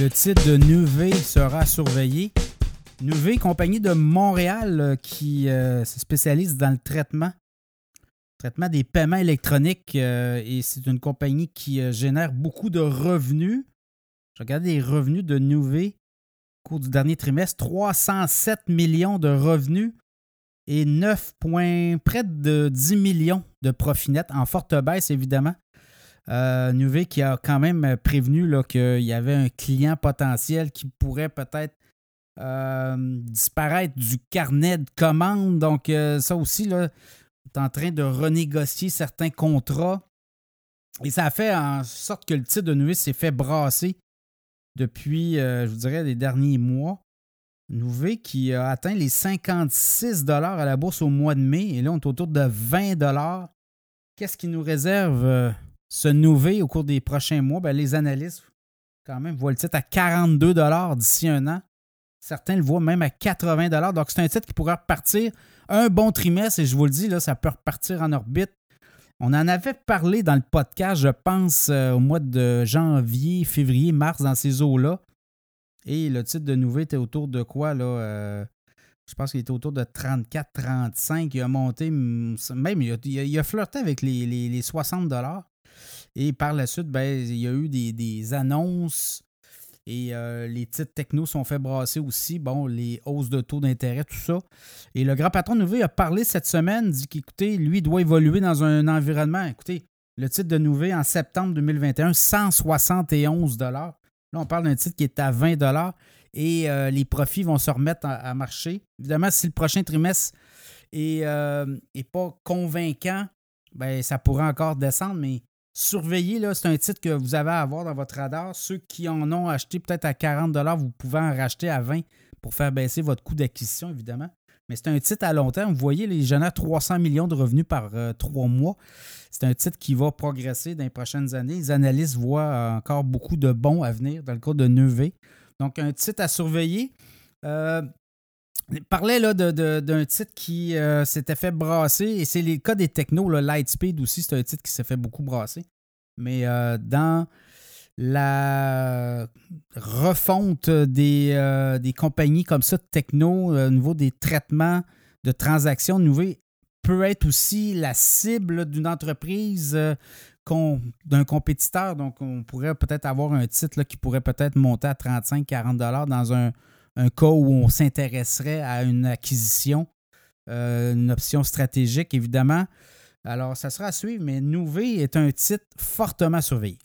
le titre de Nuvei sera surveillé. Nuvei, compagnie de Montréal euh, qui euh, se spécialise dans le traitement, traitement des paiements électroniques euh, et c'est une compagnie qui génère beaucoup de revenus. Je regarde les revenus de Nuvei au cours du dernier trimestre, 307 millions de revenus et 9 points, près de 10 millions de profit net, en forte baisse évidemment. Euh, qui a quand même prévenu qu'il y avait un client potentiel qui pourrait peut-être euh, disparaître du carnet de commandes. Donc, euh, ça aussi, là, est en train de renégocier certains contrats. Et ça a fait en sorte que le titre de Nuvei s'est fait brasser depuis, euh, je vous dirais, les derniers mois. Nouvé qui a atteint les 56 à la bourse au mois de mai. Et là, on est autour de 20 Qu'est-ce qui nous réserve ce Nouvé au cours des prochains mois? Ben, les analystes, quand même, voient le titre à 42 d'ici un an. Certains le voient même à 80 Donc, c'est un titre qui pourrait repartir un bon trimestre. Et je vous le dis, là, ça peut repartir en orbite. On en avait parlé dans le podcast, je pense, euh, au mois de janvier, février, mars, dans ces eaux-là. Et le titre de Nouveau était autour de quoi, là? Euh, je pense qu'il était autour de 34, 35. Il a monté, même, il a, flirté avec les, 60 Et par la suite, ben, il y a eu des, annonces et euh, les titres techno sont fait brasser aussi. Bon, les hausses de taux d'intérêt, tout ça. Et le grand patron Nouveau a parlé cette semaine, dit qu'écoutez, lui doit évoluer dans un environnement. Écoutez, le titre de Nouveau en septembre 2021, 171 Là, on parle d'un titre qui est à 20 et euh, les profits vont se remettre à, marcher. Évidemment, si le prochain trimestre n'est euh, pas convaincant, ben, ça pourrait encore descendre, mais surveillez, c'est un titre que vous avez à avoir dans votre radar. Ceux qui en ont acheté peut-être à 40 vous pouvez en racheter à 20 pour faire baisser votre coût d'acquisition, évidemment. Mais c'est un titre à long terme. Vous voyez, les génère 300 millions de revenus par euh, trois mois. C'est un titre qui va progresser dans les prochaines années. Les analystes voient encore beaucoup de bons à venir dans le cas de Neuvé. Donc, un titre à surveiller. Euh, parlait là, d'un titre qui euh, s'était fait brasser, et c'est le cas des technos, Lightspeed aussi, c'est un titre qui s'est fait beaucoup brasser. Mais euh, dans la refonte des, euh, des, compagnies comme ça de techno, euh, au niveau des traitements de transactions nouvelles, peut être aussi la cible d'une entreprise d'un compétiteur. Donc, on pourrait peut-être avoir un titre qui pourrait peut-être monter à 35-40 dans un, cas où on s'intéresserait à une acquisition, une option stratégique, évidemment. Alors, ça sera à suivre, mais Nouvé est un titre fortement surveillé.